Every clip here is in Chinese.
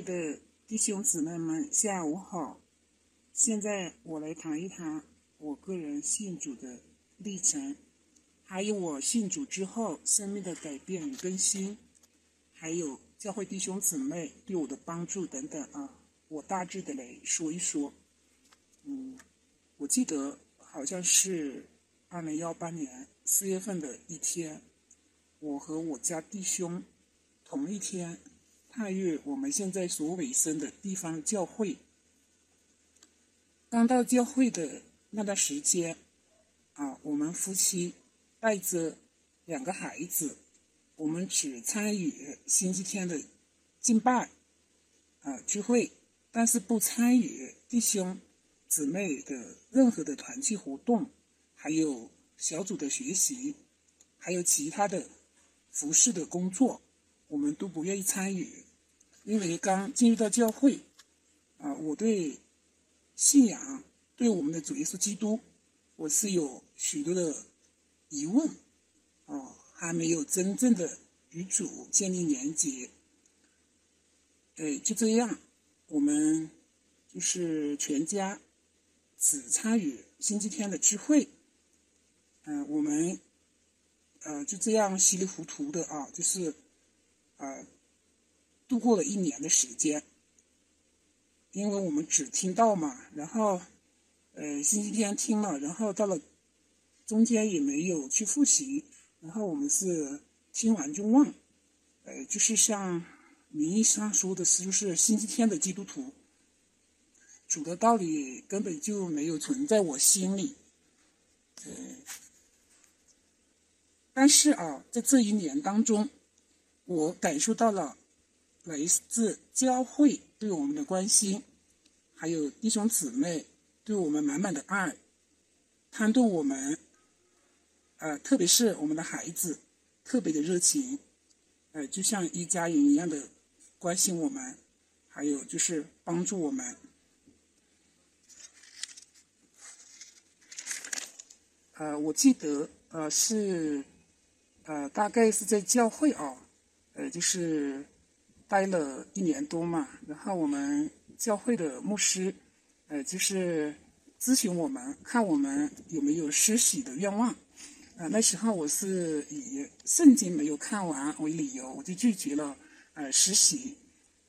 的弟兄姊妹们，下午好。现在我来谈一谈我个人信主的历程，还有我信主之后生命的改变与更新，还有教会弟兄姊妹对我的帮助等等啊。我大致的来说一说。嗯，我记得好像是二零幺八年四月份的一天，我和我家弟兄同一天。踏越我们现在所委身的地方教会，刚到教会的那段时间，啊，我们夫妻带着两个孩子，我们只参与星期天的敬拜，啊聚会，但是不参与弟兄姊妹的任何的团契活动，还有小组的学习，还有其他的服饰的工作。我们都不愿意参与，因为刚进入到教会，啊，我对信仰，对我们的主耶稣基督，我是有许多的疑问，哦，还没有真正的与主建立连接。哎，就这样，我们就是全家只参与星期天的聚会，嗯，我们呃就这样稀里糊涂的啊，就是。啊，度过了一年的时间，因为我们只听到嘛，然后，呃，星期天听了，然后到了中间也没有去复习，然后我们是听完就忘，呃，就是像名义上说的是，就是星期天的基督徒，主的道理根本就没有存在我心里，呃，但是啊，在这一年当中。我感受到了来自教会对我们的关心，还有弟兄姊妹对我们满满的爱，他对我们，呃，特别是我们的孩子，特别的热情，呃，就像一家人一样的关心我们，还有就是帮助我们。呃，我记得，呃，是，呃，大概是在教会啊。呃，就是待了一年多嘛，然后我们教会的牧师，呃，就是咨询我们，看我们有没有施洗的愿望。呃，那时候我是以圣经没有看完为理由，我就拒绝了呃实习。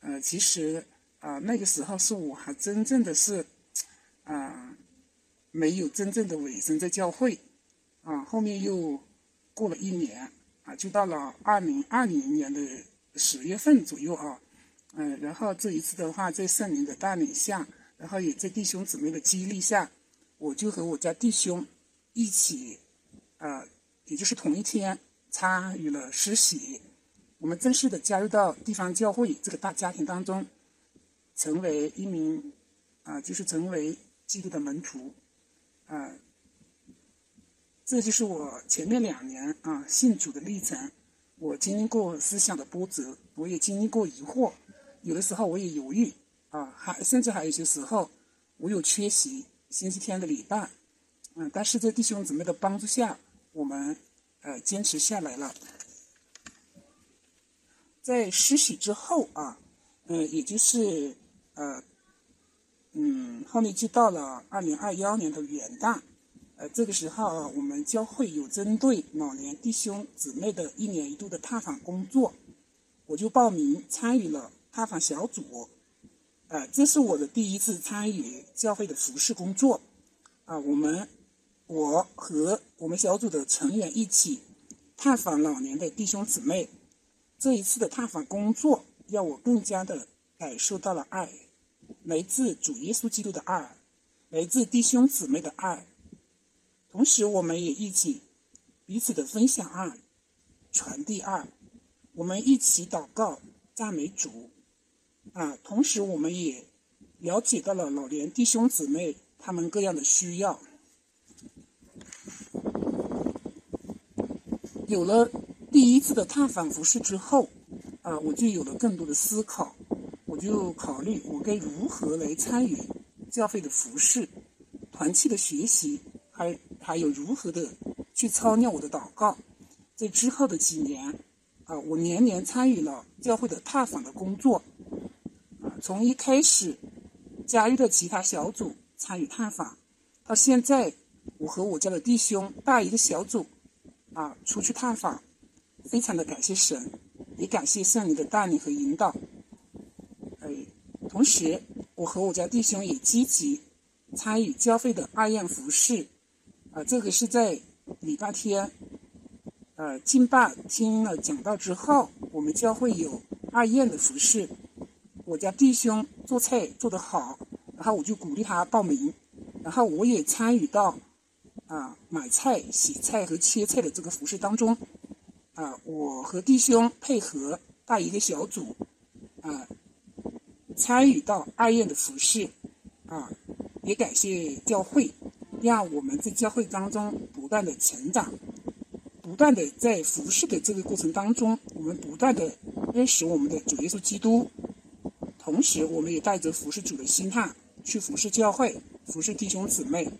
呃，其实啊，那个时候是我还真正的是啊，没有真正的委身在教会。啊，后面又过了一年啊。就到了二零二零年的十月份左右啊，嗯，然后这一次的话，在圣灵的带领下，然后也在弟兄姊妹的激励下，我就和我家弟兄一起，呃，也就是同一天参与了实习，我们正式的加入到地方教会这个大家庭当中，成为一名啊，就是成为基督的门徒，啊。这就是我前面两年啊信主的历程，我经历过思想的波折，我也经历过疑惑，有的时候我也犹豫啊，还甚至还有些时候我有缺席星期天的礼拜，嗯，但是在弟兄姊妹的帮助下，我们呃坚持下来了。在实习之后啊，嗯，也就是呃，嗯，后面就到了二零二幺年的元旦。呃，这个时候啊，我们教会有针对老年弟兄姊妹的一年一度的探访工作，我就报名参与了探访小组。呃，这是我的第一次参与教会的服饰工作。啊，我们我和我们小组的成员一起探访老年的弟兄姊妹。这一次的探访工作，让我更加的感受到了爱，来自主耶稣基督的爱，来自弟兄姊妹的爱。同时，我们也一起彼此的分享二、传递二，我们一起祷告、赞美主。啊，同时我们也了解到了老年弟兄姊妹他们各样的需要。有了第一次的探访服饰之后，啊，我就有了更多的思考，我就考虑我该如何来参与教会的服饰、团契的学习。还还有如何的去操练我的祷告，在之后的几年，啊，我年年参与了教会的踏访的工作啊，从一开始加入的其他小组参与探访，到现在我和我家的弟兄带一个小组啊出去探访，非常的感谢神，也感谢圣灵的带领和引导。哎，同时我和我家弟兄也积极参与教会的二宴服饰，啊，这个是在礼拜天。呃，敬拜听了讲道之后，我们教会有二宴的服饰。我家弟兄做菜做得好，然后我就鼓励他报名，然后我也参与到啊买菜、洗菜和切菜的这个服饰当中。啊，我和弟兄配合带一个小组，啊，参与到二宴的服饰。啊，也感谢教会，让我们在教会当中不断的成长。不断的在服侍的这个过程当中，我们不断的认识我们的主耶稣基督，同时我们也带着服侍主的心态去服侍教会、服侍弟兄姊妹。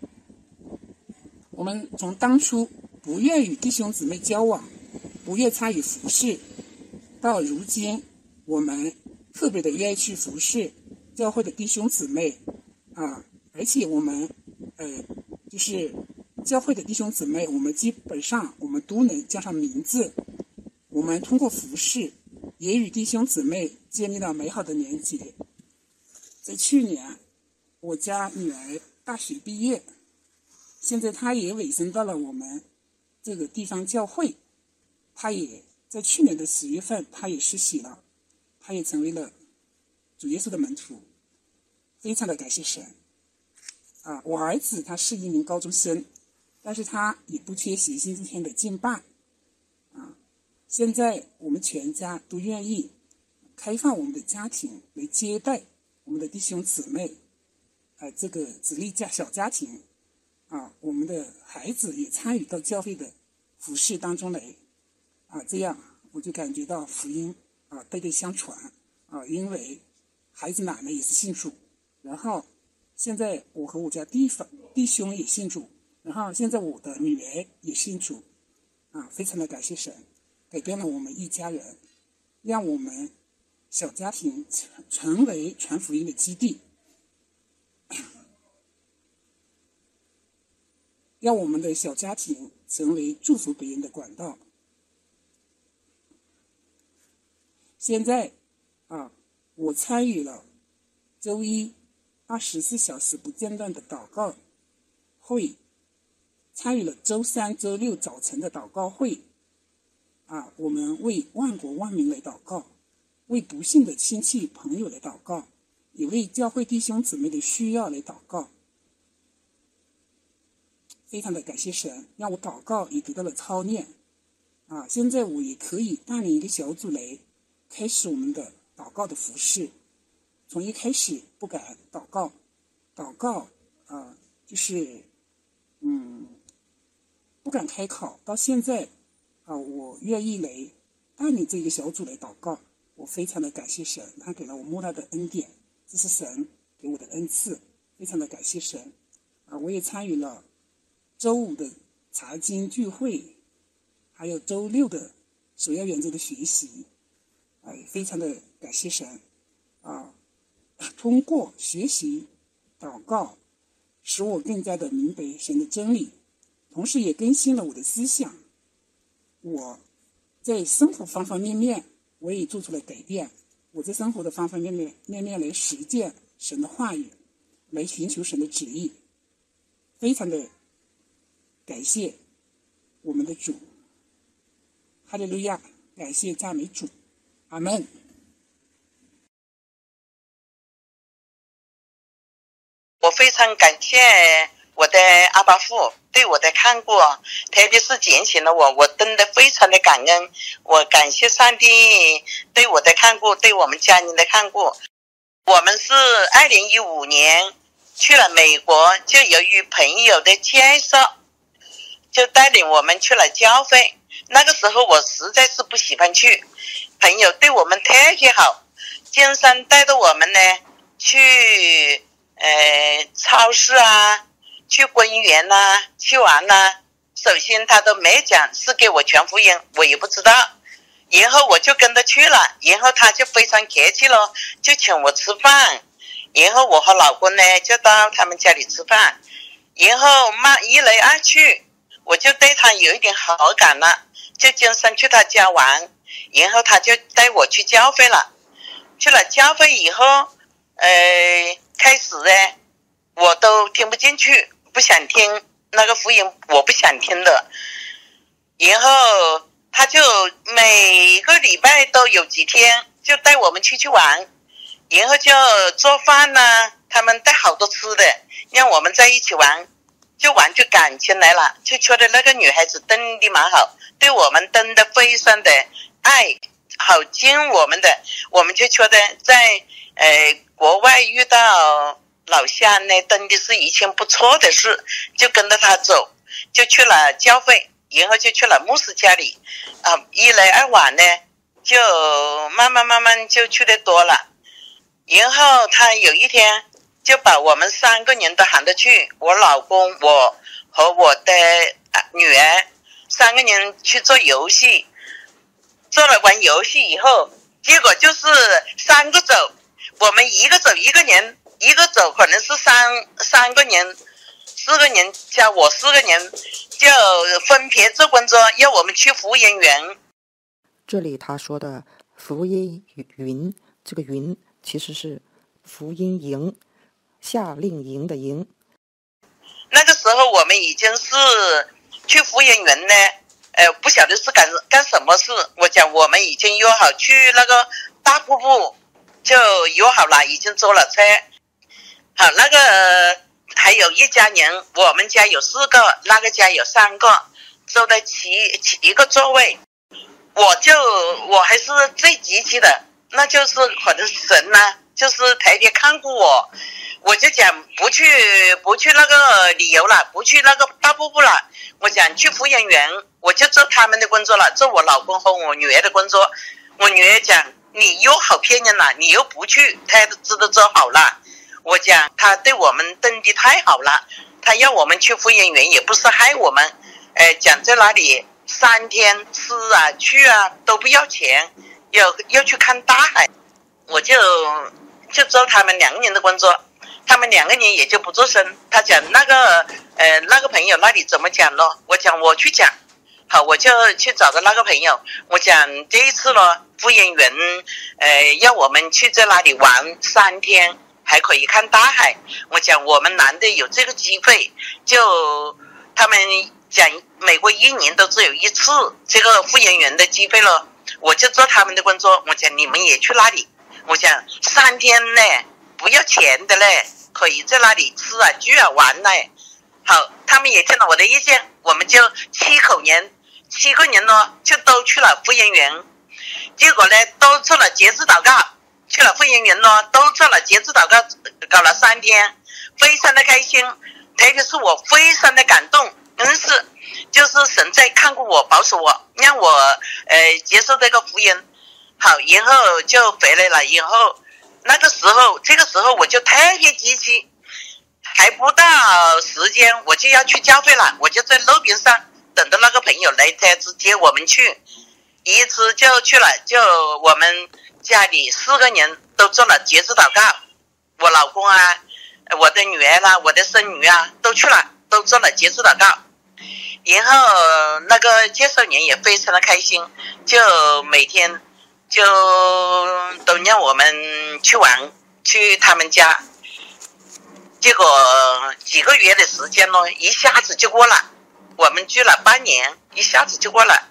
我们从当初不愿与弟兄姊妹交往，不愿参与服侍，到如今我们特别的愿意去服侍教会的弟兄姊妹啊，而且我们呃就是。教会的弟兄姊妹，我们基本上我们都能叫上名字。我们通过服饰，也与弟兄姊妹建立了美好的连结。在去年，我家女儿大学毕业，现在她也委身到了我们这个地方教会。她也在去年的十月份，她也实习了，她也成为了主耶稣的门徒。非常的感谢神。啊，我儿子他是一名高中生。但是他也不缺席星期天的敬拜，啊，现在我们全家都愿意开放我们的家庭来接待我们的弟兄姊妹，啊，这个子弟家小家庭，啊，我们的孩子也参与到教会的服饰当中来，啊，这样我就感觉到福音啊代代相传，啊，因为孩子奶奶也是信主，然后现在我和我家弟兄弟兄也信主。然后现在我的女儿也信主，啊，非常的感谢神，改变了我们一家人，让我们小家庭成成为传福音的基地，让我们的小家庭成为祝福别人的管道。现在，啊，我参与了周一二十四小时不间断的祷告会。参与了周三、周六早晨的祷告会，啊，我们为万国万民来祷告，为不幸的亲戚朋友来祷告，也为教会弟兄姊妹的需要来祷告。非常的感谢神，让我祷告也得到了操练，啊，现在我也可以带领一个小组来开始我们的祷告的服饰。从一开始不敢祷告，祷告啊，就是嗯。不敢开口，到现在，啊，我愿意来带领这个小组来祷告。我非常的感谢神，他给了我莫大的恩典，这是神给我的恩赐，非常的感谢神。啊，我也参与了周五的查经聚会，还有周六的首要原则的学习，哎，非常的感谢神。啊，通过学习祷告，使我更加的明白神的真理。同时也更新了我的思想，我在生活方方面面我也做出了改变。我在生活的方方面面面面来实践神的话语，来寻求神的旨意，非常的感谢我们的主，哈利路亚！感谢赞美主，阿门。我非常感谢。我的阿巴父对我的看顾，特别是拣选了我，我真的非常的感恩。我感谢上帝对我的看顾，对我们家人的看顾。我们是二零一五年去了美国，就由于朋友的介绍，就带领我们去了教会。那个时候我实在是不喜欢去，朋友对我们特别好，经常带着我们呢去呃超市啊。去公园呐，去玩呐。首先他都没讲是给我全福音，我也不知道。然后我就跟他去了，然后他就非常客气了，就请我吃饭。然后我和老公呢就到他们家里吃饭，然后慢一来二去，我就对他有一点好感了，就经常去他家玩。然后他就带我去教会了，去了教会以后，呃，开始呢，我都听不进去，不想听那个福音，我不想听的。然后他就每个礼拜都有几天就带我们出去玩，然后就做饭呢，他们带好多吃的，让我们在一起玩，就玩出感情来了，就觉得那个女孩子真的蛮好，对我们真的非常的。爱好敬我们的，我们就觉得在呃国外遇到老乡呢，真的是一件不错的事，就跟着他走，就去了教会，然后就去了牧师家里，啊，一来二往呢，就慢慢慢慢就去的多了，然后他有一天就把我们三个人都喊着去，我老公我和我的女儿三个人去做游戏。做了玩游戏以后，结果就是三个走，我们一个走一个人，一个走可能是三三个人，四个人加我四个人，就分别做工作，要我们去服务人员。这里他说的福音云，这个云其实是福音营，夏令营的营。那个时候我们已经是去服务人员呢。呃，不晓得是干干什么事。我讲，我们已经约好去那个大瀑布，就约好了，已经坐了车。好，那个还有一家人，我们家有四个，那个家有三个，坐在七七个座位。我就我还是最积极的，那就是可能神呢，就是特别看顾我。我就讲不去不去那个旅游了，不去那个大瀑布了。我想去芙蓉园，我就做他们的工作了，做我老公和我女儿的工作。我女儿讲你又好骗人了，你又不去，他知道做好了。我讲他对我们真的太好了，他要我们去服务人员也不是害我们。呃，讲在那里三天吃啊去啊都不要钱，要要去看大海，我就就做他们两个人的工作。他们两个人也就不做声。他讲那个，呃，那个朋友那里怎么讲咯？我讲我去讲，好，我就去找的那个朋友。我讲这一次咯，服务员，呃，要我们去在那里玩三天，还可以看大海。我讲我们难得有这个机会，就他们讲美国一年都只有一次这个服务员的机会了。我就做他们的工作。我讲你们也去那里。我讲三天呢，不要钱的嘞。可以在那里吃啊、住啊、玩呢。好，他们也听了我的意见，我们就七口人，七个人呢，就都去了服务员。结果呢，都做了节制祷告，去了服务员呢，都做了节制祷告，搞了三天，非常的开心。特别是我非常的感动，真是，就是神在看顾我、保守我，让我呃接受这个福音。好，然后就回来了，以后。那个时候，这个时候我就特别积极，还不到时间，我就要去教会了。我就在路边上等着那个朋友来车子接我们去，一次就去了，就我们家里四个人都做了节制祷告，我老公啊，我的女儿啦，我的孙女啊都去了，都做了节制祷告。然后那个介绍人也非常的开心，就每天。就都让我们去玩，去他们家。结果几个月的时间咯，一下子就过了。我们去了半年，一下子就过了。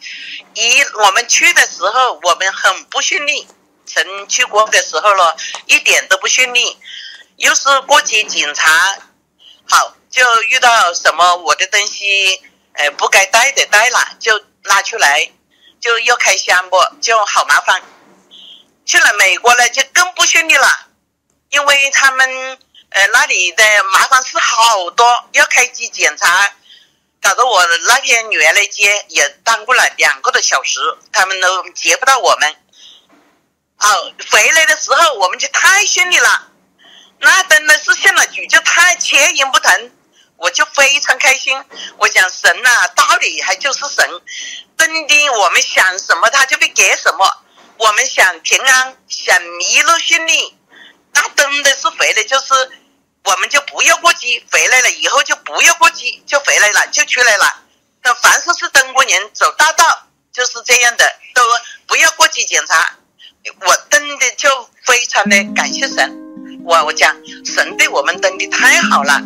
一我们去的时候，我们很不顺利。曾去过的时候咯，一点都不顺利。又是过去检查，好就遇到什么我的东西，呃，不该带的带了，就拉出来。就要开箱不，就好麻烦。去了美国呢，就更不顺利了，因为他们呃那里的麻烦事好多，要开机检查，搞得我那天女儿来接也耽误了两个多小时，他们都接不到我们。好，回来的时候我们就太顺利了，那真的是信了主，就太切眼不疼，我就非常开心。我讲神呐、道理还就是神，真的我们想什么他就会给什么。我们想平安，想一路顺利，那真的是回来就是，我们就不要过机，回来了以后就不要过机，就回来了，就出来了。那凡是是中国人走大道就是这样的，都不要过机检查。我登的就非常的感谢神，我我讲神对我们登的太好了。